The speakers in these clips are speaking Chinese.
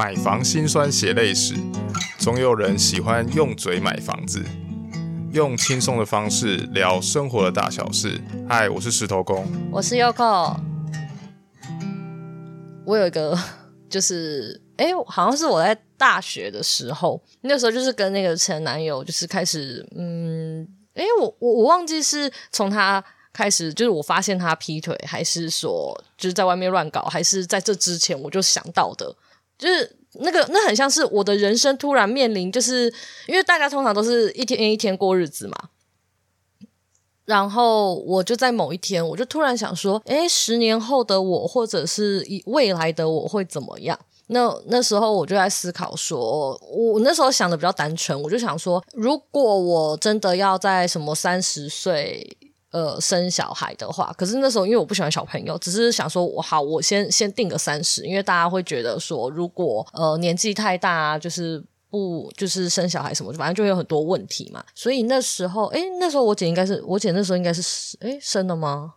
买房辛酸血泪史，总有人喜欢用嘴买房子，用轻松的方式聊生活的大小事。嗨，我是石头公，我是 Yoko。我有一个，就是哎，好像是我在大学的时候，那时候就是跟那个前男友，就是开始，嗯，哎，我我我忘记是从他。开始就是我发现他劈腿，还是说就是在外面乱搞，还是在这之前我就想到的，就是那个那很像是我的人生突然面临，就是因为大家通常都是一天一天过日子嘛，然后我就在某一天，我就突然想说，诶，十年后的我，或者是以未来的我会怎么样？那那时候我就在思考说，我那时候想的比较单纯，我就想说，如果我真的要在什么三十岁。呃，生小孩的话，可是那时候因为我不喜欢小朋友，只是想说，我好，我先先定个三十，因为大家会觉得说，如果呃年纪太大，就是不就是生小孩什么，反正就会有很多问题嘛。所以那时候，诶，那时候我姐应该是，我姐那时候应该是，诶，生了吗？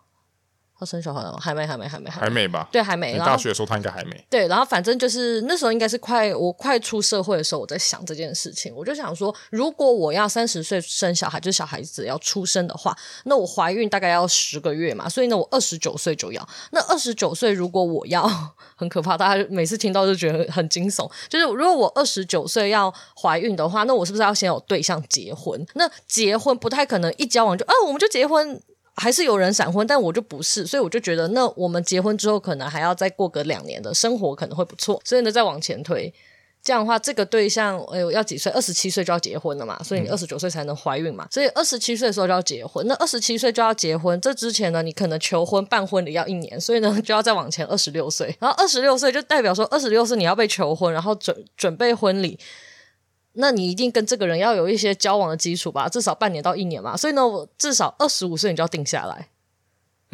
生小孩了吗？还没，还没，还没，还没吧？对，还没。大学的时候他应该还没。对，然后反正就是那时候应该是快我快出社会的时候，我在想这件事情。我就想说，如果我要三十岁生小孩，就是小孩子要出生的话，那我怀孕大概要十个月嘛，所以呢，我二十九岁就要。那二十九岁如果我要，很可怕，大家每次听到就觉得很惊悚。就是如果我二十九岁要怀孕的话，那我是不是要先有对象结婚？那结婚不太可能一交往就，啊，我们就结婚。还是有人闪婚，但我就不是，所以我就觉得，那我们结婚之后，可能还要再过个两年的生活，可能会不错。所以呢，再往前推，这样的话，这个对象，哎呦，要几岁？二十七岁就要结婚了嘛，所以你二十九岁才能怀孕嘛，所以二十七岁的时候就要结婚。那二十七岁就要结婚，这之前呢，你可能求婚办婚礼要一年，所以呢，就要再往前二十六岁。然后二十六岁就代表说，二十六岁你要被求婚，然后准准备婚礼。那你一定跟这个人要有一些交往的基础吧，至少半年到一年嘛。所以呢，我至少二十五岁你就要定下来。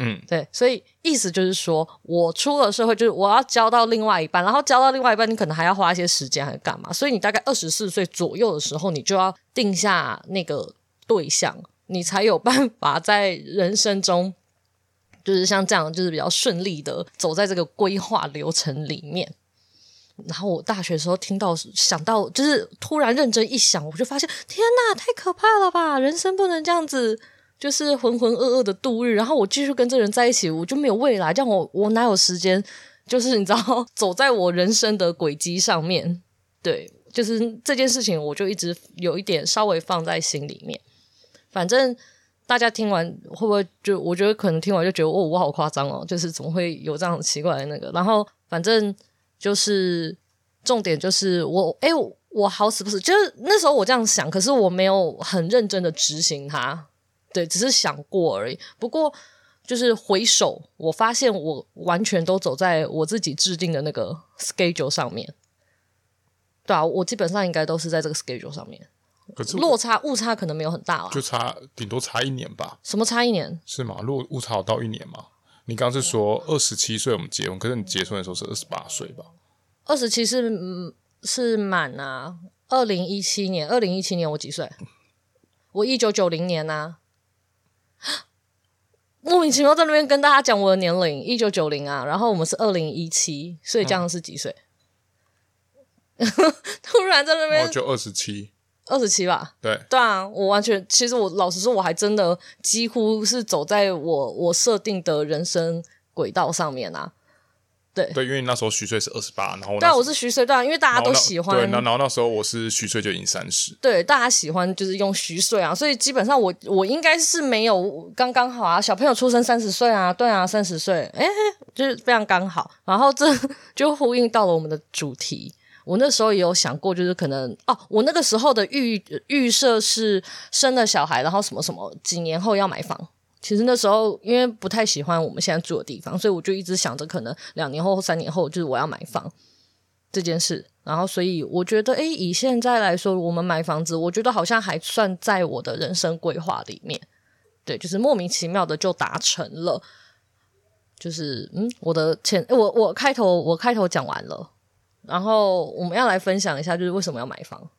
嗯，对，所以意思就是说，我出了社会，就是我要交到另外一半，然后交到另外一半，你可能还要花一些时间，还是干嘛？所以你大概二十四岁左右的时候，你就要定下那个对象，你才有办法在人生中，就是像这样，就是比较顺利的走在这个规划流程里面。然后我大学的时候听到想到，就是突然认真一想，我就发现天哪，太可怕了吧！人生不能这样子，就是浑浑噩噩的度日。然后我继续跟这人在一起，我就没有未来。这样我我哪有时间？就是你知道，走在我人生的轨迹上面。对，就是这件事情，我就一直有一点稍微放在心里面。反正大家听完会不会就？我觉得可能听完就觉得哦，我好夸张哦，就是怎么会有这样奇怪的那个？然后反正。就是重点就是我哎，我好死不死，就是那时候我这样想，可是我没有很认真的执行它，对，只是想过而已。不过就是回首，我发现我完全都走在我自己制定的那个 schedule 上面。对啊，我基本上应该都是在这个 schedule 上面。可是落差误差可能没有很大啊，就差顶多差一年吧？什么差一年？是吗？如果误差有到一年吗？你刚刚是说二十七岁我们结婚，可是你结婚的时候是二十八岁吧？二十七是是满啊，二零一七年，二零一七年我几岁？我一九九零年呐，莫名其妙在那边跟大家讲我的年龄，一九九零啊，然后我们是二零一七，所以这样是几岁？嗯、突然在那边就二十七，二十七吧？对对啊，我完全，其实我老实说，我还真的几乎是走在我我设定的人生轨道上面啊。对对，因为那时候虚岁是二十八，然后对啊，我是虚岁，对啊，因为大家都喜欢。对，然后然后那时候我是虚岁就已经三十。对，大家喜欢就是用虚岁啊，所以基本上我我应该是没有刚刚好啊，小朋友出生三十岁啊，对啊，三十岁，诶，就是非常刚好。然后这 就呼应到了我们的主题。我那时候也有想过，就是可能哦，我那个时候的预预设是生了小孩，然后什么什么几年后要买房。其实那时候因为不太喜欢我们现在住的地方，所以我就一直想着可能两年后三年后就是我要买房这件事。然后所以我觉得，诶，以现在来说，我们买房子，我觉得好像还算在我的人生规划里面。对，就是莫名其妙的就达成了。就是嗯，我的前我我开头我开头讲完了，然后我们要来分享一下，就是为什么要买房。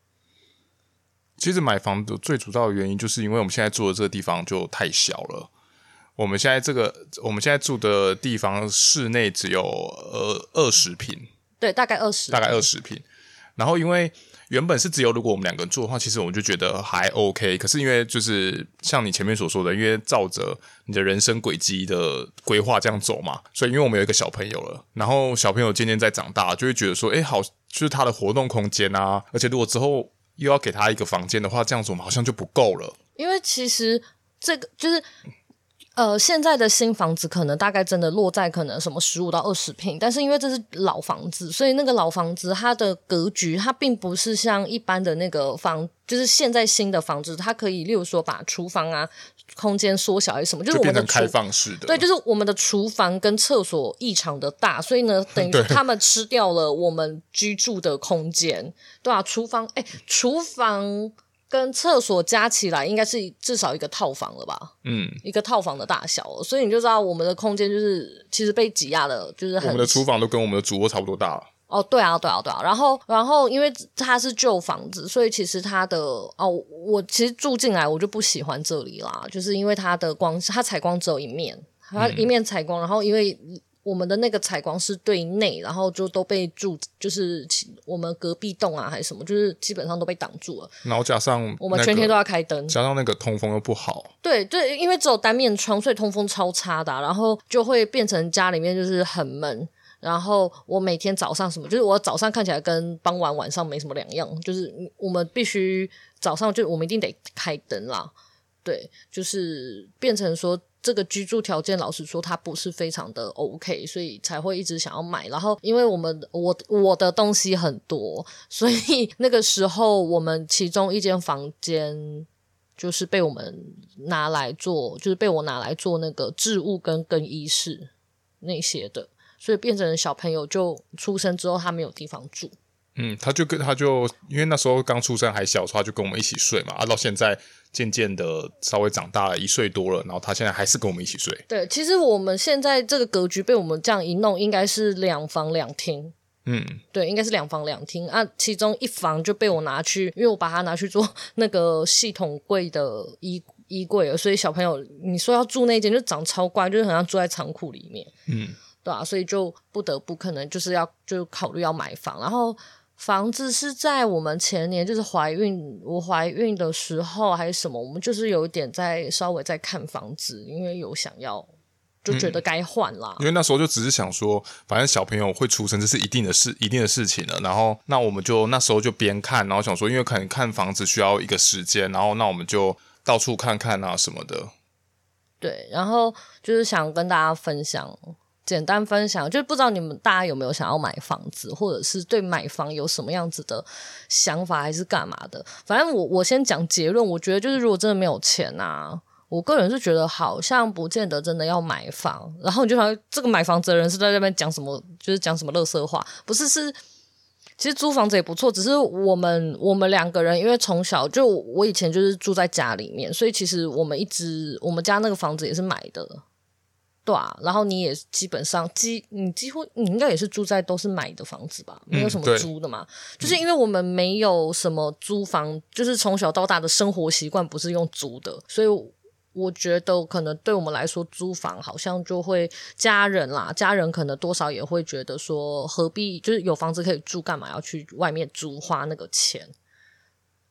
其实买房的最主要的原因，就是因为我们现在住的这个地方就太小了。我们现在这个我们现在住的地方室内只有呃二十平，对，大概二十，大概二十平。然后因为原本是只有如果我们两个人住的话，其实我们就觉得还 OK。可是因为就是像你前面所说的，因为照着你的人生轨迹的规划这样走嘛，所以因为我们有一个小朋友了，然后小朋友渐渐在长大，就会觉得说，哎，好，就是他的活动空间啊，而且如果之后又要给他一个房间的话，这样子我们好像就不够了。因为其实这个就是。呃，现在的新房子可能大概真的落在可能什么十五到二十平，但是因为这是老房子，所以那个老房子它的格局，它并不是像一般的那个房，就是现在新的房子，它可以例如说把厨房啊空间缩小还是什么，就是我们的开放式的，对，就是我们的厨房跟厕所异常的大，所以呢，等于他们吃掉了我们居住的空间，对啊，厨房，哎，厨房。跟厕所加起来应该是至少一个套房了吧？嗯，一个套房的大小，所以你就知道我们的空间就是其实被挤压的，就是很。我们的厨房都跟我们的主卧差不多大了。哦，对啊，对啊，对啊。然后，然后因为它是旧房子，所以其实它的哦，我其实住进来我就不喜欢这里啦，就是因为它的光，它采光只有一面，它一面采光，嗯、然后因为。我们的那个采光是对内，然后就都被住，就是我们隔壁栋啊，还是什么，就是基本上都被挡住了。然后加上、那个、我们全天都要开灯，加上那个通风又不好。对对，因为只有单面窗，所以通风超差的、啊，然后就会变成家里面就是很闷。然后我每天早上什么，就是我早上看起来跟傍晚晚上没什么两样，就是我们必须早上就我们一定得开灯啦。对，就是变成说。这个居住条件，老实说，它不是非常的 OK，所以才会一直想要买。然后，因为我们我我的东西很多，所以那个时候我们其中一间房间就是被我们拿来做，就是被我拿来做那个置物跟更衣室那些的，所以变成小朋友就出生之后他没有地方住。嗯，他就跟他就因为那时候刚出生还小，所以他就跟我们一起睡嘛，啊，到现在。渐渐的稍微长大了一岁多了，然后他现在还是跟我们一起睡。对，其实我们现在这个格局被我们这样一弄，应该是两房两厅。嗯，对，应该是两房两厅啊。其中一房就被我拿去，因为我把它拿去做那个系统柜的衣衣柜了，所以小朋友你说要住那间就长超怪，就是好像住在仓库里面。嗯，对啊，所以就不得不可能就是要就考虑要买房，然后。房子是在我们前年就是怀孕，我怀孕的时候还是什么，我们就是有一点在稍微在看房子，因为有想要，就觉得该换啦、嗯。因为那时候就只是想说，反正小朋友会出生，这是一定的事，一定的事情了。然后那我们就那时候就边看，然后想说，因为可能看房子需要一个时间，然后那我们就到处看看啊什么的。对，然后就是想跟大家分享。简单分享，就是不知道你们大家有没有想要买房子，或者是对买房有什么样子的想法，还是干嘛的？反正我我先讲结论，我觉得就是如果真的没有钱啊，我个人是觉得好像不见得真的要买房。然后你就想，这个买房子的人是在那边讲什么？就是讲什么乐色话？不是，是其实租房子也不错，只是我们我们两个人，因为从小就我以前就是住在家里面，所以其实我们一直我们家那个房子也是买的。对啊，然后你也基本上几你几乎你应该也是住在都是买的房子吧，没有什么租的嘛。嗯、就是因为我们没有什么租房，就是从小到大的生活习惯不是用租的，所以我觉得可能对我们来说租房好像就会家人啦，家人可能多少也会觉得说何必就是有房子可以住，干嘛要去外面租花那个钱？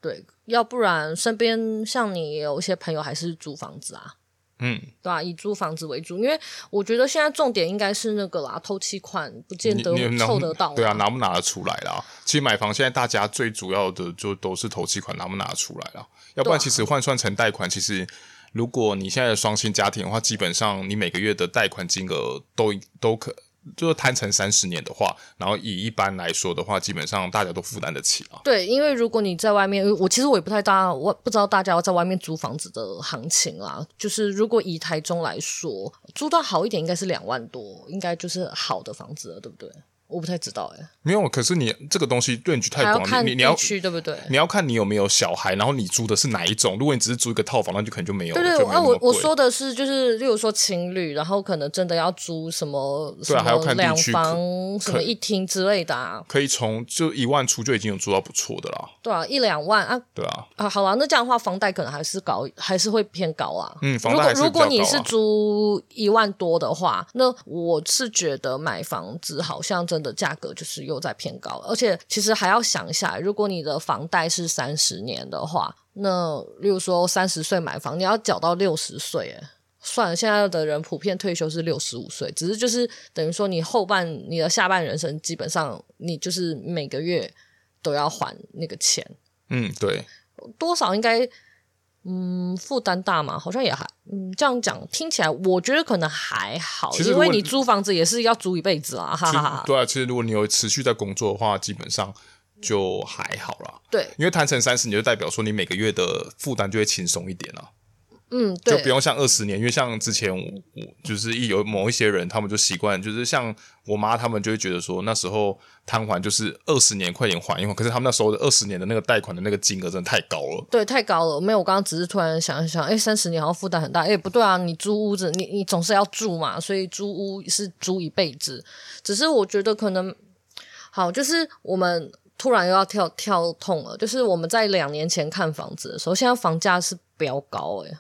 对，要不然身边像你也有一些朋友还是租房子啊。嗯，对啊，以租房子为主，因为我觉得现在重点应该是那个啦，头期款不见得凑得到。对啊，拿不拿得出来啦？其实买房现在大家最主要的就都是头期款拿不拿得出来啦。要不然其实换算成贷款，其实如果你现在的双薪家庭的话，基本上你每个月的贷款金额都都可。就是摊成三十年的话，然后以一般来说的话，基本上大家都负担得起啊。对，因为如果你在外面，我其实我也不太大，我不知道大家要在外面租房子的行情啊。就是如果以台中来说，租到好一点，应该是两万多，应该就是好的房子了，对不对？我不太知道哎、欸，没有。可是你这个东西论据太广，你你要区对不对？你要看你有没有小孩，然后你租的是哪一种。如果你只是租一个套房，那就可能就没有。对对，对，那我我说的是，就是例如说情侣，然后可能真的要租什么，对啊，还要看两房什么一厅之类的啊。可以从就一万出就已经有租到不错的啦。对啊，一两万啊。对啊。啊，好了，那这样的话，房贷可能还是高，还是会偏高啊。嗯，房贷如果你是租一万多的话，那我是觉得买房子好像真真的价格就是又在偏高，而且其实还要想一下，如果你的房贷是三十年的话，那例如说三十岁买房，你要缴到六十岁，哎，算了，现在的人普遍退休是六十五岁，只是就是等于说你后半你的下半人生，基本上你就是每个月都要还那个钱。嗯，对，多少应该。嗯，负担大嘛？好像也还，嗯，这样讲听起来，我觉得可能还好，因为你租房子也是要租一辈子啊，哈哈哈。对啊，其实如果你有持续在工作的话，基本上就还好啦。对，因为谈成三十你，就代表说你每个月的负担就会轻松一点了。嗯，对，就不用像二十年，因为像之前我就是一有某一些人，他们就习惯，就是像我妈他们就会觉得说，那时候摊还就是二十年快点还一还，可是他们那时候的二十年的那个贷款的那个金额真的太高了。对，太高了。没有，我刚刚只是突然想一想，哎，三十年好像负担很大。哎，不对啊，你租屋子，你你总是要住嘛，所以租屋是租一辈子。只是我觉得可能好，就是我们突然又要跳跳痛了，就是我们在两年前看房子的时候，现在房价是飙高哎。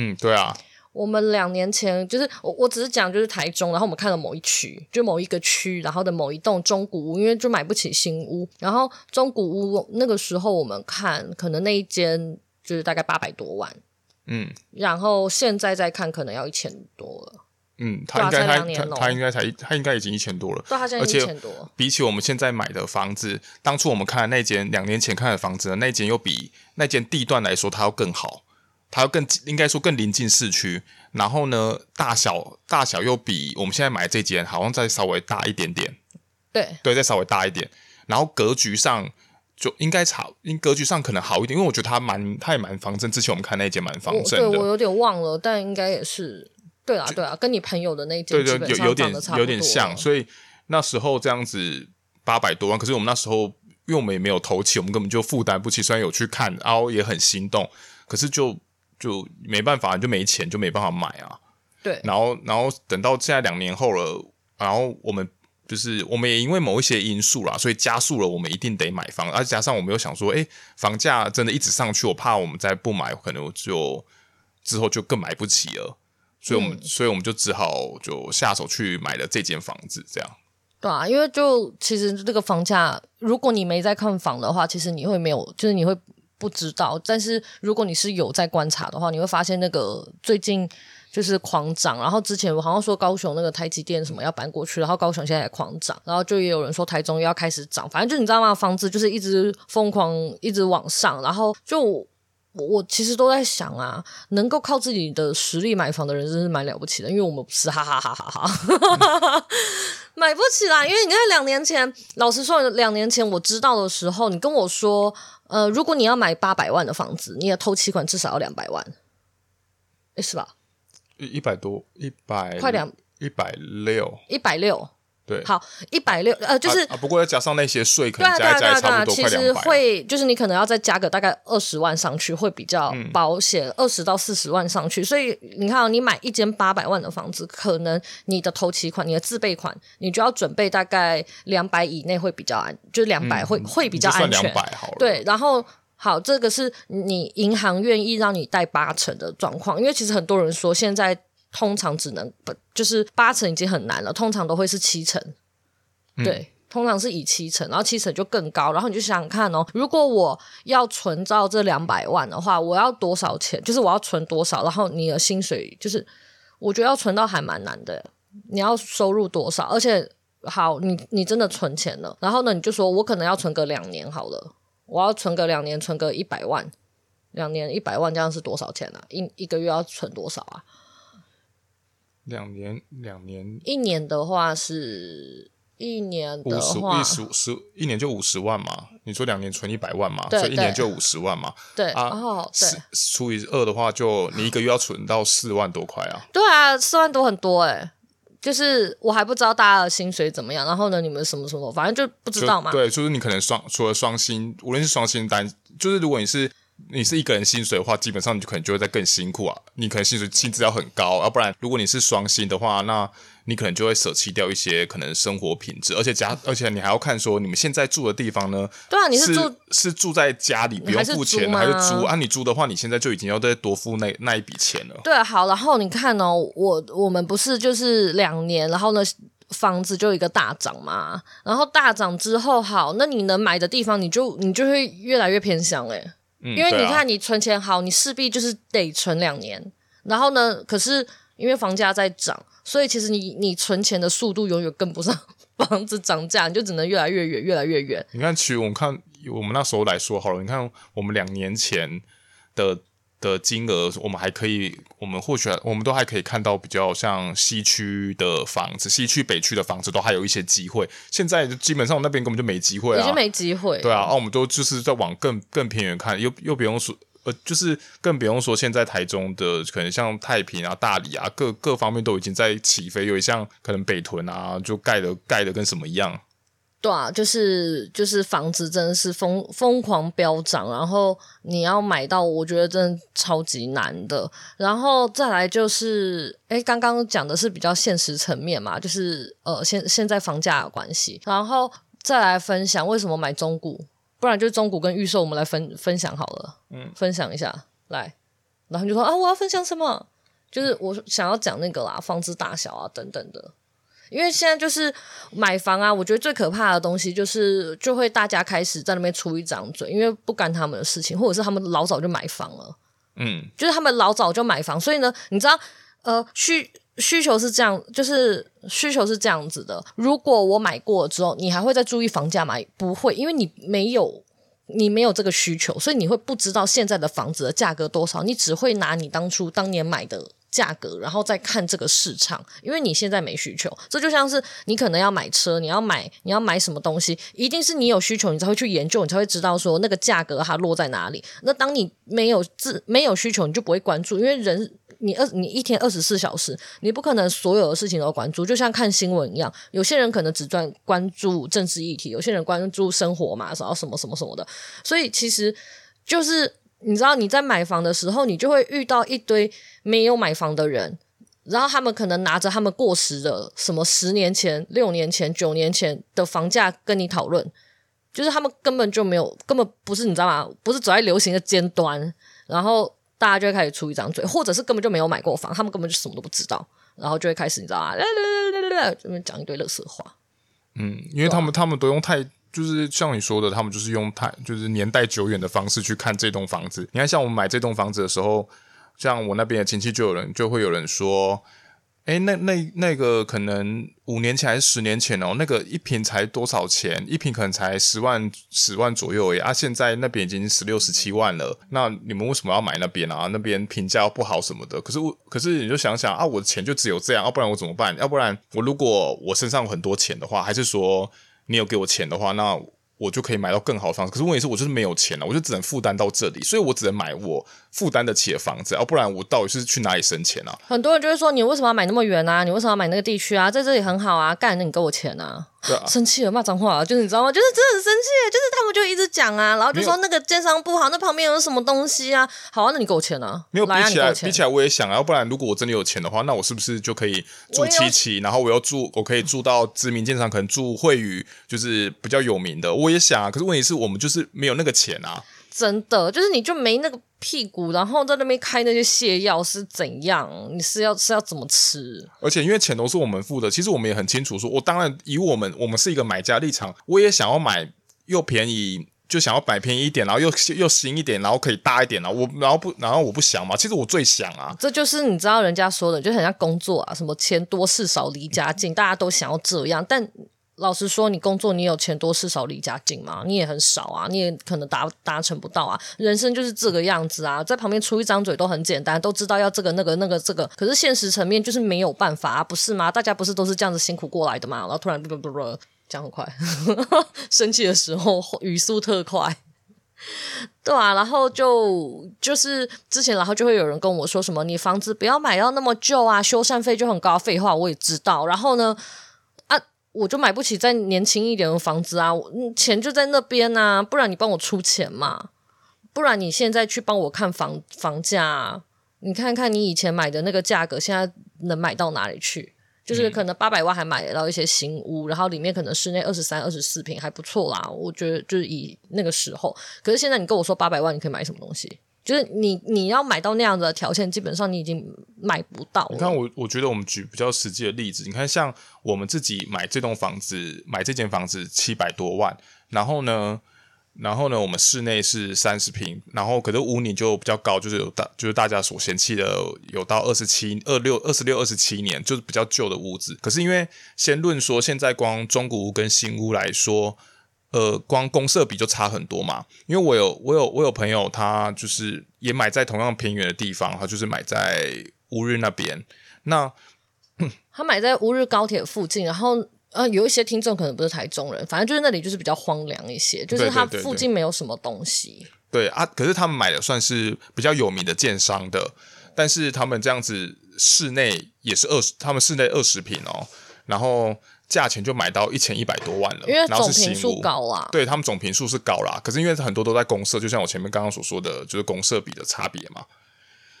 嗯，对啊，我们两年前就是我，我只是讲就是台中，然后我们看了某一区，就某一个区，然后的某一栋中古屋，因为就买不起新屋，然后中古屋那个时候我们看，可能那一间就是大概八百多万，嗯，然后现在再看可能要一千多了，嗯，他应该他他他应该才他应该已经一千多了，对，他现在一千多，比起我们现在买的房子，当初我们看的那间两年前看的房子的那间又比那间地段来说它要更好。它要更应该说更临近市区，然后呢，大小大小又比我们现在买这间好像再稍微大一点点，对。对，再稍微大一点，然后格局上就应该差，因格局上可能好一点，因为我觉得它蛮它也蛮方正，之前我们看那间蛮方正的，对我有点忘了，但应该也是对啊对啊，跟你朋友的那间对对有有点有点像，所以那时候这样子八百多万，可是我们那时候因为我们也没有头期，我们根本就负担不起，虽然有去看，然后也很心动，可是就。就没办法，就没钱，就没办法买啊。对，然后，然后等到现在两年后了，然后我们就是我们也因为某一些因素啦，所以加速了我们一定得买房，而且加上我们又想说，哎，房价真的一直上去，我怕我们再不买，可能就之后就更买不起了，所以我们，嗯、所以我们就只好就下手去买了这间房子，这样。对啊，因为就其实这个房价，如果你没在看房的话，其实你会没有，就是你会。不知道，但是如果你是有在观察的话，你会发现那个最近就是狂涨。然后之前我好像说高雄那个台积电什么要搬过去，然后高雄现在也狂涨，然后就也有人说台中又要开始涨。反正就你知道吗？房子就是一直疯狂一直往上。然后就我，我其实都在想啊，能够靠自己的实力买房的人真是蛮了不起的，因为我们不是哈哈哈哈哈哈，买不起啦。因为你看两年前，老实说，两年前我知道的时候，你跟我说。呃，如果你要买八百万的房子，你的头期款至少要两百万，诶，是吧？一一百多，一百快两一百六，一百六。对，好，一百六，呃，就是啊，不过要加上那些税，可能加一加差不多。其实会，就是你可能要再加个大概二十万上去，会比较保险，二十到四十万上去。所以你看，你买一间八百万的房子，可能你的头期款、你的自备款，你就要准备大概两百以内会比较安，就是两百会会比较安全。对，然后好，这个是你银行愿意让你贷八成的状况，因为其实很多人说现在。通常只能不就是八成已经很难了，通常都会是七成，对，嗯、通常是以七成，然后七成就更高，然后你就想想看哦，如果我要存到这两百万的话，我要多少钱？就是我要存多少？然后你的薪水就是，我觉得要存到还蛮难的，你要收入多少？而且好，你你真的存钱了，然后呢，你就说我可能要存个两年好了，我要存个两年，存个一百万，两年一百万这样是多少钱啊？一一个月要存多少啊？两年，两年，一年的话是一年的话，五十十一年就五十万嘛？你说两年存一百万嘛？所以一年就五十万嘛？对啊，哦，对，除以二的话，就你一个月要存到四万多块啊？对啊，四万多很多哎、欸，就是我还不知道大家的薪水怎么样，然后呢，你们什么什么，反正就不知道嘛。对，就是你可能双除了双薪，无论是双薪单，就是如果你是。你是一个人薪水的话，基本上你就可能就会在更辛苦啊。你可能薪水薪资要很高，要不然如果你是双薪的话，那你可能就会舍弃掉一些可能生活品质，而且家，而且你还要看说你们现在住的地方呢，对啊，你是住是，是住在家里不用付钱还是，租啊？你租的话，你现在就已经要再多付那那一笔钱了。对，好，然后你看哦，我我们不是就是两年，然后呢？房子就一个大涨嘛，然后大涨之后，好，那你能买的地方，你就你就会越来越偏乡诶、欸嗯、因为你看你存钱好，你势必就是得存两年，然后呢，可是因为房价在涨，所以其实你你存钱的速度永远跟不上房子涨价，你就只能越来越远，越来越远。你看，其实我们看我们那时候来说好了，你看我们两年前的。的金额，我们还可以，我们或许我们都还可以看到比较像西区的房子，西区北区的房子都还有一些机会。现在基本上那边根本就没机会啊，已经没机会。对啊，啊，我们都就是在往更更偏远看，又又不用说，呃，就是更不用说现在台中的可能像太平啊、大理啊，各各方面都已经在起飞，有像可能北屯啊，就盖的盖的跟什么一样。对啊，就是就是房子真的是疯疯狂飙涨，然后你要买到，我觉得真的超级难的。然后再来就是，哎，刚刚讲的是比较现实层面嘛，就是呃，现现在房价的关系。然后再来分享为什么买中古，不然就中古跟预售，我们来分分享好了。嗯，分享一下来，然后就说啊，我要分享什么？就是我想要讲那个啦，房子大小啊等等的。因为现在就是买房啊，我觉得最可怕的东西就是，就会大家开始在那边出一张嘴，因为不干他们的事情，或者是他们老早就买房了，嗯，就是他们老早就买房，所以呢，你知道，呃，需需求是这样，就是需求是这样子的。如果我买过了之后，你还会再注意房价吗？不会，因为你没有你没有这个需求，所以你会不知道现在的房子的价格多少，你只会拿你当初当年买的。价格，然后再看这个市场，因为你现在没需求，这就像是你可能要买车，你要买你要买什么东西，一定是你有需求，你才会去研究，你才会知道说那个价格它落在哪里。那当你没有自没有需求，你就不会关注，因为人你二你一天二十四小时，你不可能所有的事情都关注，就像看新闻一样，有些人可能只专关注政治议题，有些人关注生活嘛，然后什么什么什么的，所以其实就是。你知道你在买房的时候，你就会遇到一堆没有买房的人，然后他们可能拿着他们过时的什么十年前、六年前、九年前的房价跟你讨论，就是他们根本就没有，根本不是你知道吗？不是走在流行的尖端，然后大家就会开始出一张嘴，或者是根本就没有买过房，他们根本就什么都不知道，然后就会开始你知道吗？这边讲一堆垃圾话。嗯，因为他们他们都用太。就是像你说的，他们就是用太就是年代久远的方式去看这栋房子。你看，像我们买这栋房子的时候，像我那边的亲戚就有人就会有人说：“诶，那那那个可能五年前还是十年前哦，那个一平才多少钱？一平可能才十万十万左右而已啊！现在那边已经十六十七万了。那你们为什么要买那边啊？那边评价不好什么的？可是我可是你就想想啊，我的钱就只有这样，要不然我怎么办？要不然我如果我身上有很多钱的话，还是说？你有给我钱的话，那我就可以买到更好的房子。可是问题是，我就是没有钱了，我就只能负担到这里，所以我只能买我负担得起的房子，要不然我到底是去哪里生钱啊？很多人就会说，你为什么要买那么远啊？你为什么要买那个地区啊？在这里很好啊，干，那你给我钱啊？对啊，生气了，骂脏话啊，就是你知道吗？就是真的很生气，就是他们就一直讲啊，然后就说那个奸商不好，那旁边有什么东西啊？好啊，那你给我钱啊？没有比起来，比起来我也想啊，要不然如果我真的有钱的话，那我是不是就可以住七期，然后我要住，我可以住到知名建商，可能住惠宇，就是比较有名的。我也想啊，可是问题是我们就是没有那个钱啊。真的，就是你就没那个屁股，然后在那边开那些泻药是怎样？你是要是要怎么吃？而且因为钱都是我们付的，其实我们也很清楚说，说我当然以我们我们是一个买家立场，我也想要买又便宜，就想要买便宜一点，然后又又新一点，然后可以大一点啊。我然后不然后我不想嘛，其实我最想啊。这就是你知道人家说的，就很像工作啊，什么钱多事少离家近，大家都想要这样，但。老实说，你工作你有钱多事少离家近吗？你也很少啊，你也可能达达成不到啊。人生就是这个样子啊，在旁边出一张嘴都很简单，都知道要这个那个那个这个，可是现实层面就是没有办法啊，不是吗？大家不是都是这样子辛苦过来的吗？然后突然不不不不讲很快，生气的时候语速特快，对啊，然后就就是之前，然后就会有人跟我说什么，你房子不要买到那么旧啊，修缮费就很高。废话，我也知道。然后呢？我就买不起再年轻一点的房子啊，我钱就在那边啊，不然你帮我出钱嘛，不然你现在去帮我看房房价啊，你看看你以前买的那个价格，现在能买到哪里去？就是可能八百万还买得到一些新屋，然后里面可能室内二十三、二十四平还不错啦，我觉得就是以那个时候，可是现在你跟我说八百万你可以买什么东西？就是你你要买到那样子的条件，基本上你已经买不到了。你看我，我觉得我们举比较实际的例子，你看像我们自己买这栋房子，买这间房子七百多万，然后呢，然后呢，我们室内是三十平，然后可是屋龄就比较高，就是有大就是大家所嫌弃的有到二十七、二六、二十六、二十七年，就是比较旧的屋子。可是因为先论说现在光中古屋跟新屋来说。呃，光公社比就差很多嘛，因为我有我有我有朋友，他就是也买在同样偏远的地方，他就是买在乌日那边。那 他买在乌日高铁附近，然后呃，有一些听众可能不是台中人，反正就是那里就是比较荒凉一些，就是他附近没有什么东西。对啊，可是他们买的算是比较有名的建商的，但是他们这样子室内也是二十，他们室内二十平哦，然后。价钱就买到一千一百多万了，因为总坪数高啊。对，他们总坪数是高啦，可是因为很多都在公社，就像我前面刚刚所说的，就是公社比的差别嘛。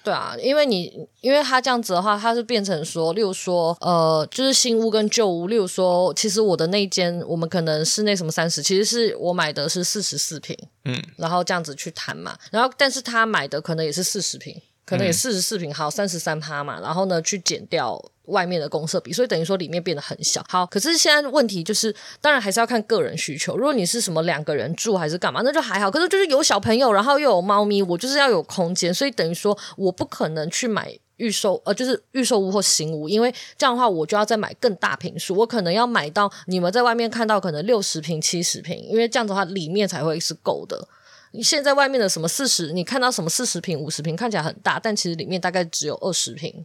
对啊，因为你因为他这样子的话，他是变成说，例如说，呃，就是新屋跟旧屋，例如说，其实我的那间，我们可能室内什么三十，其实是我买的是四十四平，嗯，然后这样子去谈嘛，然后但是他买的可能也是四十坪，可能也四十四坪，好三十三趴嘛，然后呢去减掉。外面的公设比，所以等于说里面变得很小。好，可是现在问题就是，当然还是要看个人需求。如果你是什么两个人住还是干嘛，那就还好。可是就是有小朋友，然后又有猫咪，我就是要有空间，所以等于说我不可能去买预售，呃，就是预售屋或新屋，因为这样的话我就要再买更大坪数，我可能要买到你们在外面看到可能六十平、七十平，因为这样子的话里面才会是够的。你现在外面的什么四十，你看到什么四十平、五十平看起来很大，但其实里面大概只有二十平。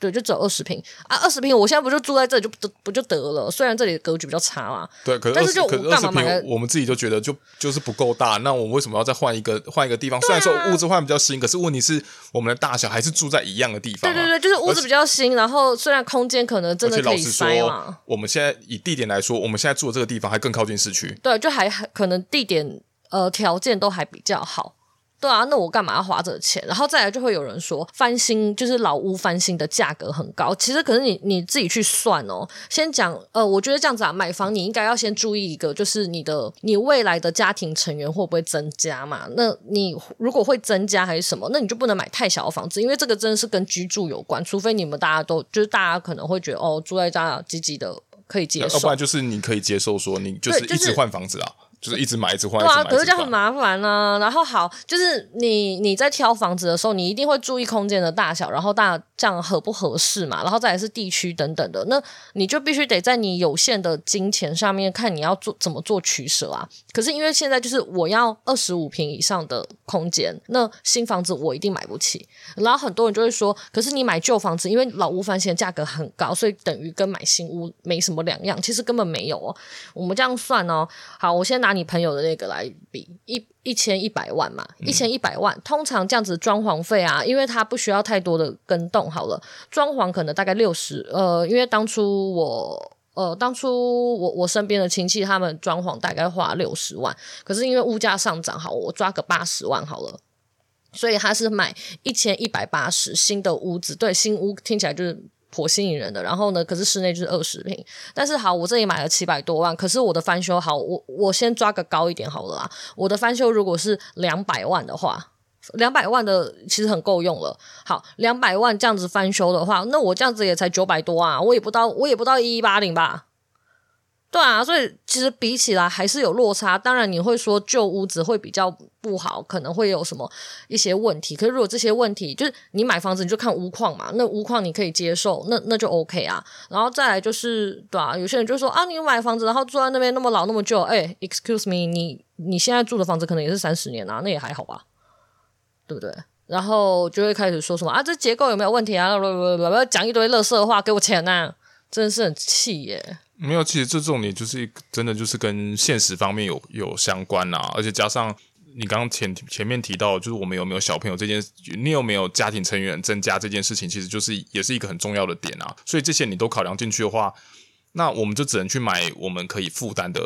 对，就只有二十平啊，二十平，我现在不就住在这里就得不就得了？虽然这里的格局比较差嘛。对，可是但是就二十坪，我们自己就觉得就就是不够大。那我们为什么要再换一个换一个地方？虽然说屋子换比较新，可是问题是我们的大小还是住在一样的地方啊。对对对，就是屋子比较新，然后虽然空间可能真的可以塞嘛。我们现在以地点来说，我们现在住的这个地方还更靠近市区。对，就还可能地点呃条件都还比较好。对啊，那我干嘛要花这个钱？然后再来就会有人说翻新就是老屋翻新的价格很高，其实可是你你自己去算哦。先讲呃，我觉得这样子啊，买房你应该要先注意一个，就是你的你未来的家庭成员会不会增加嘛？那你如果会增加还是什么，那你就不能买太小的房子，因为这个真的是跟居住有关。除非你们大家都就是大家可能会觉得哦，住在家积极的可以接受，要不然就是你可以接受说你就是一直换房子啊。就是一直买一直换，对啊，可是这样很麻烦呢、啊。然后好，就是你你在挑房子的时候，你一定会注意空间的大小，然后大这样合不合适嘛？然后再来是地区等等的，那你就必须得在你有限的金钱上面看你要做怎么做取舍啊。可是因为现在就是我要二十五平以上的空间，那新房子我一定买不起。然后很多人就会说，可是你买旧房子，因为老屋翻新价格很高，所以等于跟买新屋没什么两样。其实根本没有哦。我们这样算哦，好，我先拿。拿你朋友的那个来比，一一千一百万嘛，一千一百万，通常这样子装潢费啊，因为它不需要太多的跟动，好了，装潢可能大概六十，呃，因为当初我，呃，当初我我身边的亲戚他们装潢大概花六十万，可是因为物价上涨，好，我抓个八十万好了，所以他是买一千一百八十新的屋子，对，新屋听起来就是。颇吸引人的，然后呢，可是室内就是二十平，但是好，我这里买了七百多万，可是我的翻修好，我我先抓个高一点好了啦。我的翻修如果是两百万的话，两百万的其实很够用了。好，两百万这样子翻修的话，那我这样子也才九百多啊，我也不到，我也不到一一八零吧。对啊，所以其实比起来还是有落差。当然你会说旧屋子会比较不好，可能会有什么一些问题。可是如果这些问题就是你买房子你就看屋况嘛，那屋况你可以接受，那那就 OK 啊。然后再来就是对啊，有些人就说啊，你买房子然后住在那边那么老那么旧，哎，excuse me，你你现在住的房子可能也是三十年啊，那也还好吧，对不对？然后就会开始说什么啊，这结构有没有问题啊？不不不，讲一堆垃圾话，给我钱呐、啊！真的是很气耶。没有，其实这重点就是真的就是跟现实方面有有相关啊，而且加上你刚刚前前面提到，就是我们有没有小朋友这件，你有没有家庭成员增加这件事情，其实就是也是一个很重要的点啊。所以这些你都考量进去的话，那我们就只能去买我们可以负担的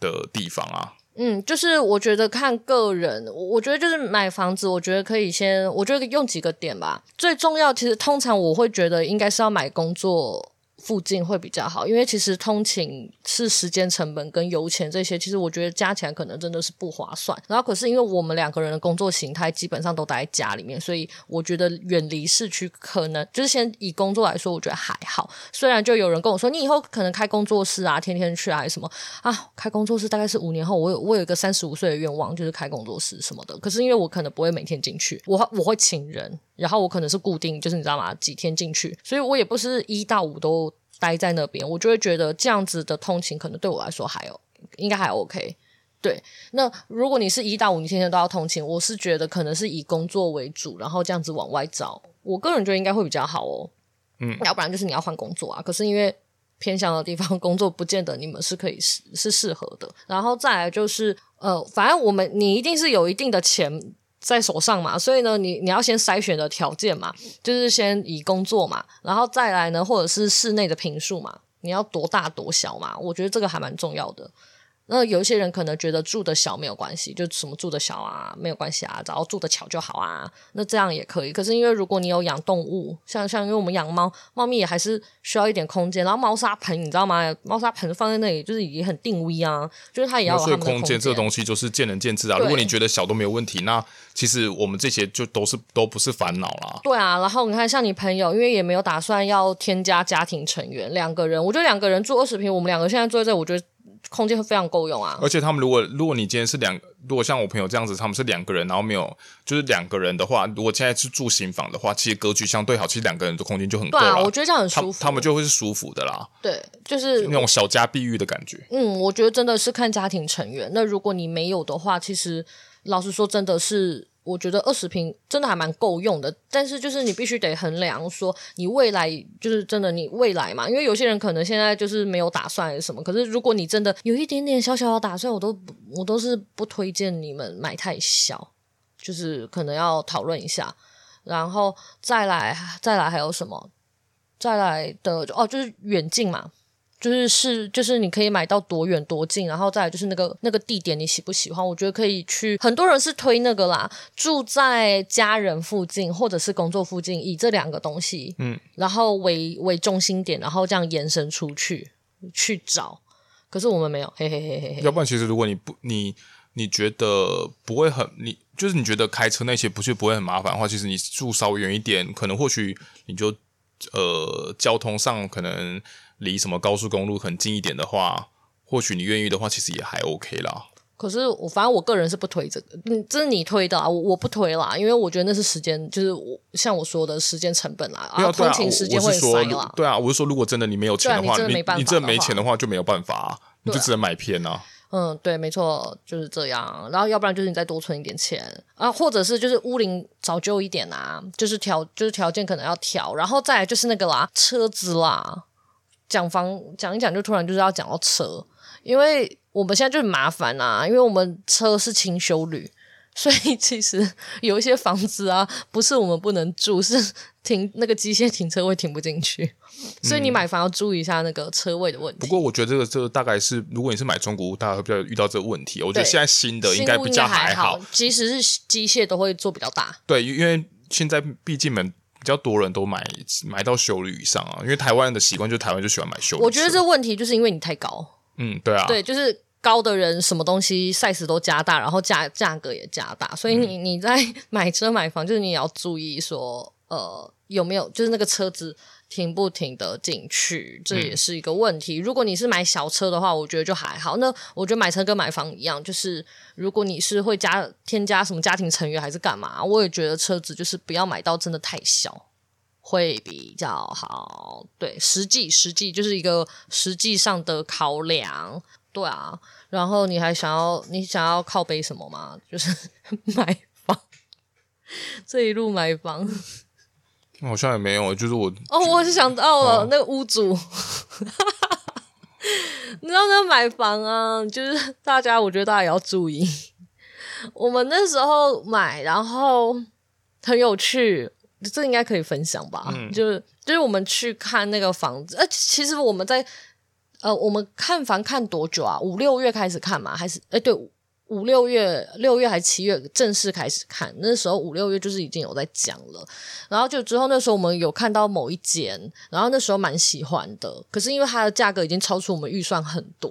的地方啊。嗯，就是我觉得看个人，我觉得就是买房子，我觉得可以先，我觉得用几个点吧。最重要，其实通常我会觉得应该是要买工作。附近会比较好，因为其实通勤是时间成本跟油钱这些，其实我觉得加起来可能真的是不划算。然后可是因为我们两个人的工作形态基本上都待在家里面，所以我觉得远离市区可能就是先以工作来说，我觉得还好。虽然就有人跟我说，你以后可能开工作室啊，天天去啊，什么啊？开工作室大概是五年后，我有我有一个三十五岁的愿望，就是开工作室什么的。可是因为我可能不会每天进去，我我会请人，然后我可能是固定，就是你知道吗？几天进去，所以我也不是一到五都。待在那边，我就会觉得这样子的通勤可能对我来说还有应该还 OK。对，那如果你是一到五，你天天都要通勤，我是觉得可能是以工作为主，然后这样子往外找，我个人觉得应该会比较好哦。嗯，要不然就是你要换工作啊。可是因为偏向的地方 工作，不见得你们是可以是是适合的。然后再来就是呃，反正我们你一定是有一定的钱。在手上嘛，所以呢，你你要先筛选的条件嘛，就是先以工作嘛，然后再来呢，或者是室内的平数嘛，你要多大多小嘛，我觉得这个还蛮重要的。那有一些人可能觉得住的小没有关系，就什么住的小啊没有关系啊，只要住的巧就好啊，那这样也可以。可是因为如果你有养动物，像像因为我们养猫，猫咪也还是需要一点空间。然后猫砂盆你知道吗？猫砂盆放在那里就是也很定位啊，就是它也要有它的空间。空间这个东西就是见仁见智啊。如果你觉得小都没有问题，那其实我们这些就都是都不是烦恼啦。对啊，然后你看像你朋友，因为也没有打算要添加家庭成员，两个人，我觉得两个人住二十平，我们两个现在住在这，我觉得。空间会非常够用啊！而且他们如果如果你今天是两，如果像我朋友这样子，他们是两个人，然后没有就是两个人的话，如果现在是住新房的话，其实格局相对好，其实两个人的空间就很。对啊，我觉得这样很舒服他，他们就会是舒服的啦。对，就是那种小家碧玉的感觉。嗯，我觉得真的是看家庭成员。那如果你没有的话，其实老实说，真的是。我觉得二十平真的还蛮够用的，但是就是你必须得衡量说你未来就是真的你未来嘛，因为有些人可能现在就是没有打算什么，可是如果你真的有一点点小小的打算，我都我都是不推荐你们买太小，就是可能要讨论一下，然后再来再来还有什么？再来的哦，就是远近嘛。就是是就是你可以买到多远多近，然后再来就是那个那个地点你喜不喜欢？我觉得可以去，很多人是推那个啦，住在家人附近或者是工作附近，以这两个东西，嗯，然后为为中心点，然后这样延伸出去去找。可是我们没有，嘿嘿嘿嘿嘿。要不然其实如果你不你你觉得不会很你就是你觉得开车那些不是不会很麻烦的话，其实你住稍微远一点，可能或许你就呃交通上可能。离什么高速公路很近一点的话，或许你愿意的话，其实也还 OK 啦。可是我反正我个人是不推这个，嗯，这是你推的啊，我我不推啦，因为我觉得那是时间，就是我像我说的时间成本啦，啊，通勤时间会塞啦。对啊，我是说，如果真的你没有钱的话，你你这没钱的话就没有办法，啊，你就只能买片啊。嗯，对，没错，就是这样。然后要不然就是你再多存一点钱啊，或者是就是屋龄早旧一点啊，就是条就是条件可能要调，然后再来就是那个啦，车子啦。讲房讲一讲，就突然就是要讲到车，因为我们现在就很麻烦啊，因为我们车是清修旅，所以其实 有一些房子啊，不是我们不能住，是停那个机械停车位停不进去，所以你买房要注意一下那个车位的问题。嗯、不过我觉得这个这个大概是，如果你是买中古屋，大家会比较遇到这个问题。我觉得现在新的应该比较还好，即使是机械都会做比较大。对，因为现在毕竟门。比较多人都买买到修旅以上啊，因为台湾人的习惯就是台湾就喜欢买修旅。我觉得这问题就是因为你太高。嗯，对啊，对，就是高的人什么东西 size 都加大，然后价价格也加大，所以你你在买车买房，就是你也要注意说，呃，有没有就是那个车子。停不停的进去，这也是一个问题。嗯。如果你是买小车的话，我觉得就还好。那我觉得买车跟买房一样，就是如果你是会加添加什么家庭成员还是干嘛，我也觉得车子就是不要买到真的太小，会比较好。对，实际实际就是一个实际上的考量。对啊，然后你还想要你想要靠背什么吗？就是 买房，这一路买房。好像也没有，就是我哦，我是想到了、哦、那个屋主，你知道那个买房啊，就是大家，我觉得大家也要注意。我们那时候买，然后很有趣，这应该可以分享吧？嗯、就是就是我们去看那个房子，呃，其实我们在呃，我们看房看多久啊？五六月开始看嘛？还是哎，对，五六月，六月还七月正式开始看，那时候五六月就是已经有在讲了，然后就之后那时候我们有看到某一间，然后那时候蛮喜欢的，可是因为它的价格已经超出我们预算很多，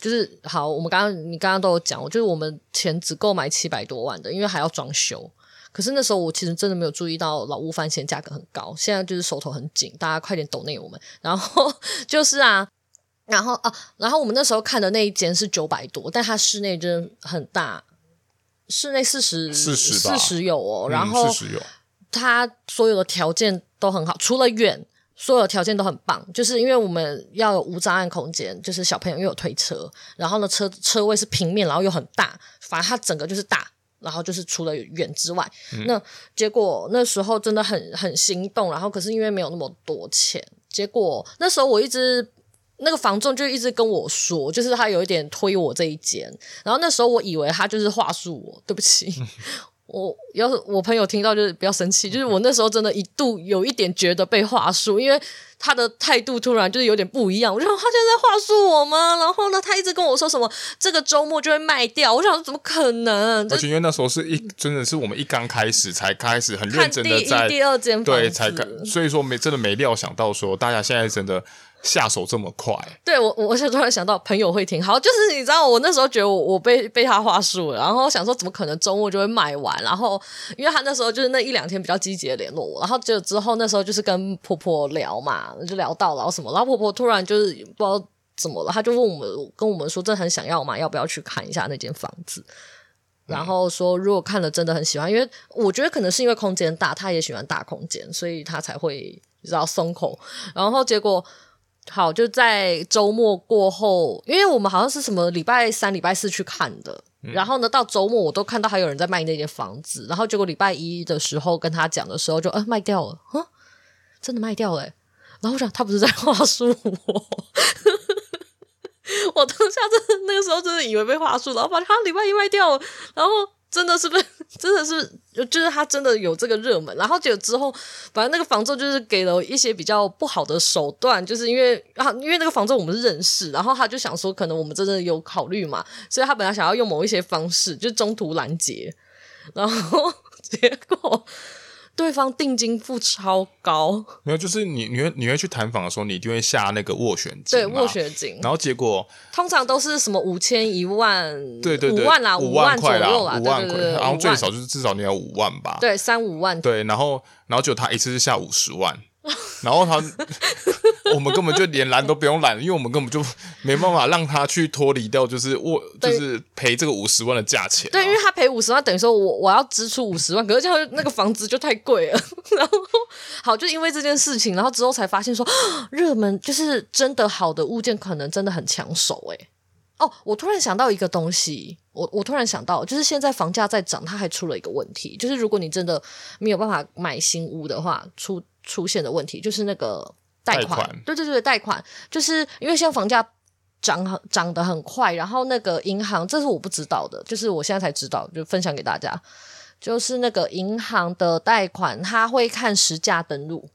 就是好，我们刚刚你刚刚都有讲，就是我们钱只够买七百多万的，因为还要装修，可是那时候我其实真的没有注意到老屋翻新价格很高，现在就是手头很紧，大家快点抖内我们，然后 就是啊。然后啊，然后我们那时候看的那一间是九百多，但它室内真的很大，室内四十四十四十有哦，嗯、然后四十有，它所有的条件都很好，除了远，所有的条件都很棒，就是因为我们要有无障碍空间，就是小朋友又有推车，然后呢车车位是平面，然后又很大，反正它整个就是大，然后就是除了远之外，嗯、那结果那时候真的很很心动，然后可是因为没有那么多钱，结果那时候我一直。那个房仲就一直跟我说，就是他有一点推我这一间，然后那时候我以为他就是话术我，对不起，我要是我朋友听到就是不要生气，就是我那时候真的一度有一点觉得被话术，因为他的态度突然就是有点不一样，我就说他现在在话术我吗？然后呢，他一直跟我说什么这个周末就会卖掉，我想说怎么可能？而且因为那时候是一真的是我们一刚开始才开始很认真的在第二间对才开，所以说没真的没料想到说大家现在真的。下手这么快？对我，我现在突然想到，朋友会听好，就是你知道，我那时候觉得我我被被他话术了，然后想说怎么可能周末就会卖完？然后因为他那时候就是那一两天比较积极的联络我，然后就之后那时候就是跟婆婆聊嘛，就聊到然后什么，然后婆婆突然就是不知道怎么了，她就问我们跟我们说，真的很想要嘛，要不要去看一下那间房子？然后说如果看了真的很喜欢，因为我觉得可能是因为空间大，他也喜欢大空间，所以他才会你知道松口，然后结果。好，就在周末过后，因为我们好像是什么礼拜三、礼拜四去看的，嗯、然后呢，到周末我都看到还有人在卖那间房子，然后结果礼拜一的时候跟他讲的时候就，就呃卖掉了，哼，真的卖掉了，然后我想他不是在话术我，我当下真的那个时候真的以为被话术，然后发现他礼拜一卖掉了，然后。真的是不是？真的是，就是他真的有这个热门，然后就之后，反正那个房仲就是给了一些比较不好的手段，就是因为啊，因为那个房仲我们是认识，然后他就想说，可能我们真的有考虑嘛，所以他本来想要用某一些方式，就中途拦截，然后 结果。对方定金付超高，没有，就是你你会你会去谈访的时候，你一定会下那个斡旋金，对斡旋金，然后结果通常都是什么五千一万，对对对，五万啦，五万块啦，五万块，然后最少就是至少你要五万吧，对，三五万，对，然后然后就他一次是下五十万。然后他，我们根本就连拦都不用拦，因为我们根本就没办法让他去脱离掉，就是我就是赔这个五十万的价钱。对，因为他赔五十万，等于说我我要支出五十万，可是这样那个房子就太贵了。然后好，就因为这件事情，然后之后才发现说，热门就是真的好的物件，可能真的很抢手。哎，哦，我突然想到一个东西，我我突然想到，就是现在房价在涨，它还出了一个问题，就是如果你真的没有办法买新屋的话，出。出现的问题就是那个贷款，对对对，贷款就是因为现在房价涨很涨得很快，然后那个银行，这是我不知道的，就是我现在才知道，就分享给大家，就是那个银行的贷款，他会看实价登录，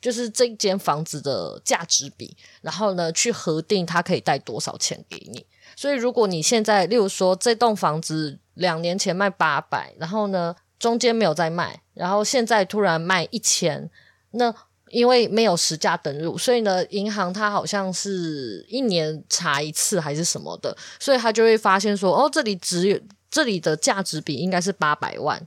就是这间房子的价值比，然后呢去核定它可以贷多少钱给你。所以如果你现在，例如说这栋房子两年前卖八百，然后呢中间没有再卖，然后现在突然卖一千。那因为没有实价登录，所以呢，银行它好像是一年查一次还是什么的，所以他就会发现说，哦，这里只有这里的价值比应该是八百万，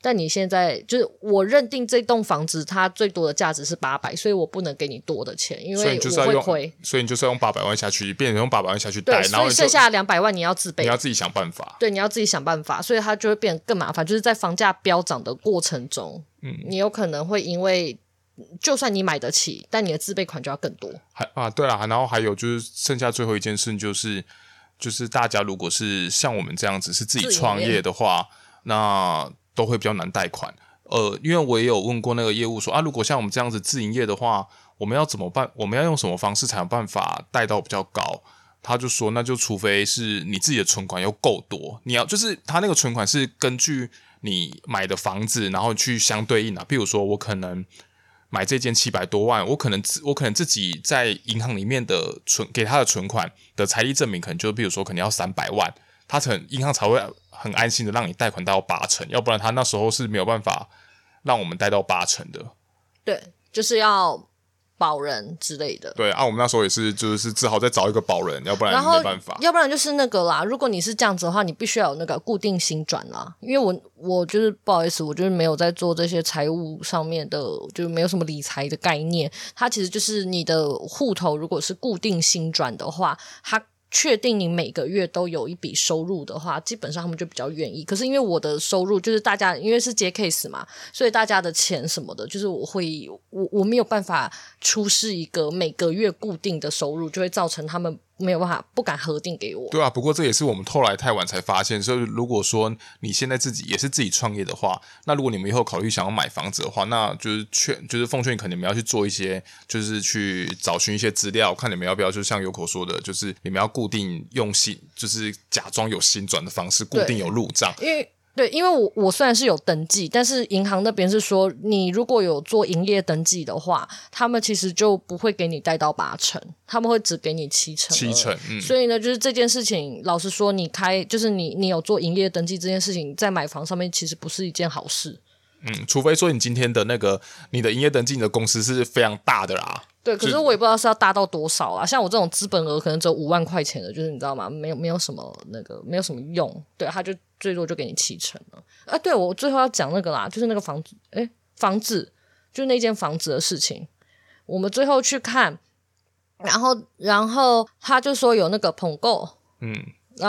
但你现在就是我认定这栋房子它最多的价值是八百，所以我不能给你多的钱，因为我会亏，所以，要用所以你就是要用八百万下去，变成用八百万下去贷，然后剩下两百万你要自备，你要自己想办法，对，你要自己想办法，所以它就会变得更麻烦，就是在房价飙涨的过程中，嗯，你有可能会因为。就算你买得起，但你的自备款就要更多。还啊，对了，然后还有就是剩下最后一件事，就是就是大家如果是像我们这样子是自己创业的话，那都会比较难贷款。呃，因为我也有问过那个业务说啊，如果像我们这样子自营业的话，我们要怎么办？我们要用什么方式才有办法贷到比较高？他就说，那就除非是你自己的存款要够多，你要就是他那个存款是根据你买的房子，然后去相对应的。比如说我可能。买这件七百多万，我可能我可能自己在银行里面的存给他的存款的财力证明，可能就比如说可能要三百万，他很银行才会很安心的让你贷款到八成，要不然他那时候是没有办法让我们贷到八成的。对，就是要。保人之类的，对啊，我们那时候也是，就是只好再找一个保人，要不然没办法。要不然就是那个啦。如果你是这样子的话，你必须要有那个固定薪转啦。因为我我就是不好意思，我就是没有在做这些财务上面的，就是没有什么理财的概念。它其实就是你的户头如果是固定薪转的话，它。确定你每个月都有一笔收入的话，基本上他们就比较愿意。可是因为我的收入就是大家因为是接 case 嘛，所以大家的钱什么的，就是我会我我没有办法出示一个每个月固定的收入，就会造成他们。没有办法，不敢核定给我。对啊，不过这也是我们后来太晚才发现。所以如果说你现在自己也是自己创业的话，那如果你们以后考虑想要买房子的话，那就是劝，就是奉劝你，可能你们要去做一些，就是去找寻一些资料，看你们要不要，就像 Yoko 说的，就是你们要固定用新，就是假装有新转的方式，固定有入账。因为对，因为我我虽然是有登记，但是银行那边是说，你如果有做营业登记的话，他们其实就不会给你贷到八成，他们会只给你七成。七成，嗯。所以呢，就是这件事情，老实说，你开就是你你有做营业登记这件事情，在买房上面其实不是一件好事。嗯，除非说你今天的那个你的营业登记你的公司是非常大的啦。对，可是我也不知道是要大到多少啊。像我这种资本额可能只有五万块钱的，就是你知道吗？没有没有什么那个没有什么用。对，他就最多就给你七成了。啊，对，我最后要讲那个啦，就是那个房子，诶，房子，就是那间房子的事情。我们最后去看，然后然后他就说有那个捧购，嗯。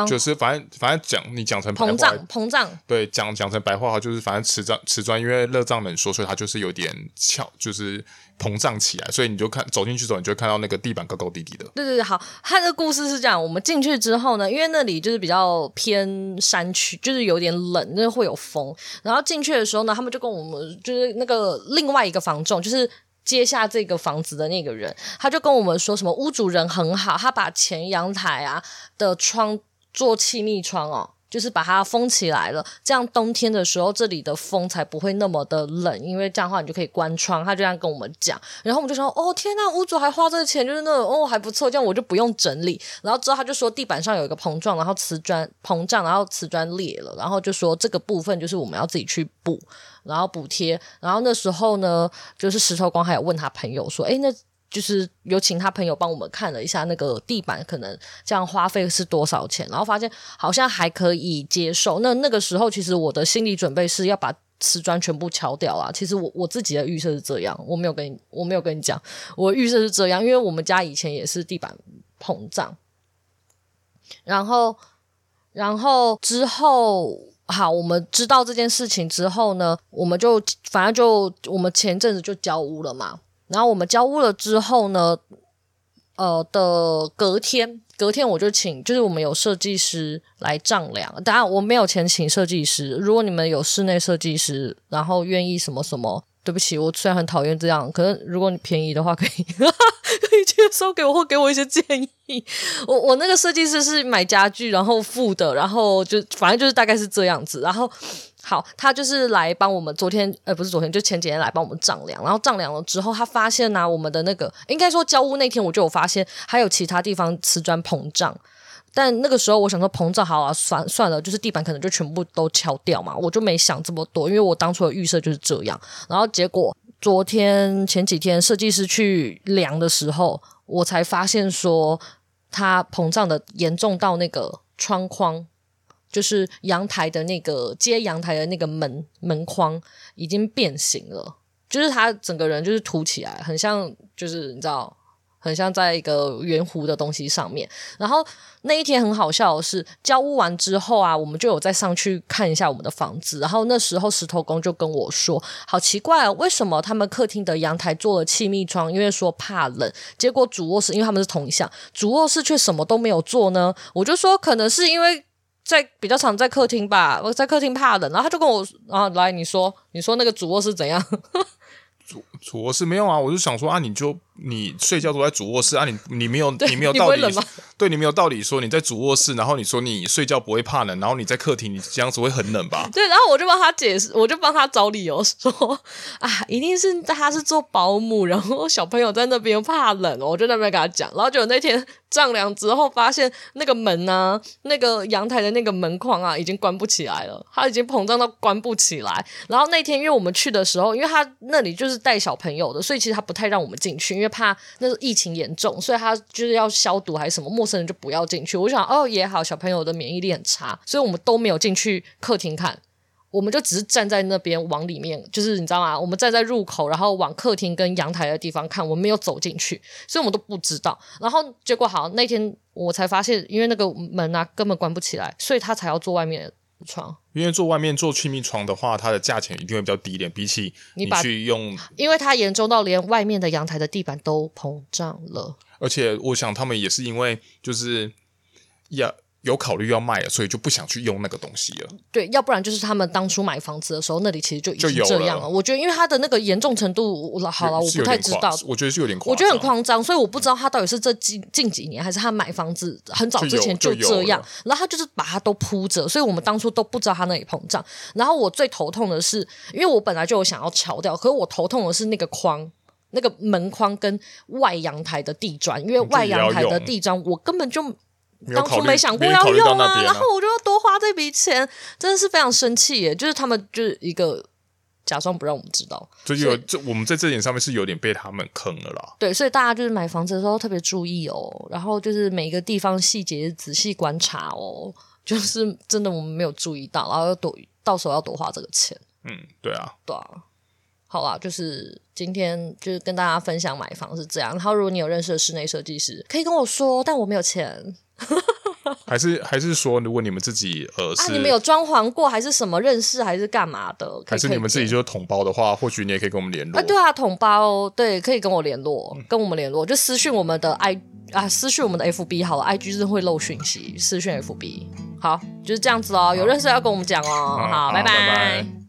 就是反正反正讲你讲成白话膨胀膨胀，对，讲讲成白话话就是反正瓷砖瓷砖，因为热胀冷缩，所以它就是有点翘，就是膨胀起来，所以你就看走进去之后，你就会看到那个地板高高低低的。对对对，好，它的故事是这样：我们进去之后呢，因为那里就是比较偏山区，就是有点冷，那会有风。然后进去的时候呢，他们就跟我们就是那个另外一个房仲，就是接下这个房子的那个人，他就跟我们说什么屋主人很好，他把前阳台啊的窗。做气密窗哦，就是把它封起来了，这样冬天的时候这里的风才不会那么的冷，因为这样的话你就可以关窗。他就这样跟我们讲，然后我们就说：“哦天呐，屋主还花这个钱，就是那种哦还不错，这样我就不用整理。”然后之后他就说地板上有一个膨胀，然后瓷砖膨胀，然后瓷砖裂了，然后就说这个部分就是我们要自己去补，然后补贴。然后那时候呢，就是石头光还有问他朋友说：“诶，那。”就是有请他朋友帮我们看了一下那个地板，可能这样花费是多少钱，然后发现好像还可以接受。那那个时候，其实我的心理准备是要把瓷砖全部敲掉啊。其实我我自己的预设是这样，我没有跟你我没有跟你讲，我预设是这样，因为我们家以前也是地板膨胀。然后，然后之后好，我们知道这件事情之后呢，我们就反正就我们前阵子就交屋了嘛。然后我们交屋了之后呢，呃的隔天，隔天我就请，就是我们有设计师来丈量。当然我没有钱请设计师，如果你们有室内设计师，然后愿意什么什么，对不起，我虽然很讨厌这样，可是如果你便宜的话，可以 可以接收给我或给我一些建议。我我那个设计师是买家具然后付的，然后就反正就是大概是这样子，然后。好，他就是来帮我们昨天，呃，不是昨天，就前几天来帮我们丈量。然后丈量了之后，他发现呢、我们的那个应该说交屋那天，我就有发现还有其他地方瓷砖膨胀。但那个时候我想说膨胀好啊，算算了，就是地板可能就全部都敲掉嘛，我就没想这么多，因为我当初的预设就是这样。然后结果昨天前几天设计师去量的时候，我才发现说它膨胀的严重到那个窗框。就是阳台的那个接阳台的那个门门框已经变形了，就是他整个人就是凸起来，很像就是你知道，很像在一个圆弧的东西上面。然后那一天很好笑的是，交屋完之后啊，我们就有再上去看一下我们的房子。然后那时候石头公就跟我说：“好奇怪啊，为什么他们客厅的阳台做了气密窗？因为说怕冷。结果主卧室因为他们是同一项，主卧室却什么都没有做呢？我就说可能是因为。”在比较常在客厅吧，我在客厅怕冷，然后他就跟我，然后来你说，你说那个主卧是怎样？主 主卧室没有啊，我就想说啊，你就你睡觉都在主卧室啊，你你没有你没有道理，对你没有道理说你在主卧室，然后你说你睡觉不会怕冷，然后你在客厅，你这样子会很冷吧？对，然后我就帮他解释，我就帮他找理由说啊，一定是他是做保姆，然后小朋友在那边怕冷，我就在那边跟他讲，然后就那天丈量之后发现那个门呢、啊，那个阳台的那个门框啊，已经关不起来了，它已经膨胀到关不起来。然后那天因为我们去的时候，因为他那里就是带小小朋友的，所以其实他不太让我们进去，因为怕那个疫情严重，所以他就是要消毒还是什么，陌生人就不要进去。我想哦也好，小朋友的免疫力很差，所以我们都没有进去客厅看。我们就只是站在那边往里面，就是你知道吗？我们站在入口，然后往客厅跟阳台的地方看，我们没有走进去，所以我们都不知道。然后结果好，那天我才发现，因为那个门啊根本关不起来，所以他才要坐外面床。因为做外面做气密床的话，它的价钱一定会比较低一点，比起你去用，因为它严重到连外面的阳台的地板都膨胀了。而且我想他们也是因为就是要。有考虑要卖了，所以就不想去用那个东西了。对，要不然就是他们当初买房子的时候，那里其实就已经这样了。了我觉得，因为它的那个严重程度，我好了，我不太知道。我觉得是有点夸张，我觉得很夸张，所以我不知道他到底是这近近几年，还是他买房子很早之前就这样。然后他就是把它都铺着，所以我们当初都不知道他那里膨胀。然后我最头痛的是，因为我本来就有想要敲掉，可是我头痛的是那个框，那个门框跟外阳台的地砖，因为外阳台的地砖我根本就。当初没想过要用啊，然后我就要多花这笔钱，真的是非常生气耶！就是他们就是一个假装不让我们知道，就有这我们在这点上面是有点被他们坑了啦。对，所以大家就是买房子的时候特别注意哦，然后就是每一个地方细节仔细观察哦，就是真的我们没有注意到，然后要多到时候要多花这个钱。嗯，对啊，对啊，好啦，就是今天就是跟大家分享买房是这样，然后如果你有认识的室内设计师，可以跟我说，但我没有钱。还是还是说，如果你们自己呃是、啊、你们有装潢过，还是什么认识，还是干嘛的？还是你们自己就是统包的话，或许你也可以跟我们联络。啊，对啊，统包对，可以跟我联络，嗯、跟我们联络，就私讯我们的 i 啊，私讯我们的 FB 好了，IG 是会漏讯息，私讯 FB 好，就是这样子哦。有认识要跟我们讲哦。好，好，拜拜。拜拜。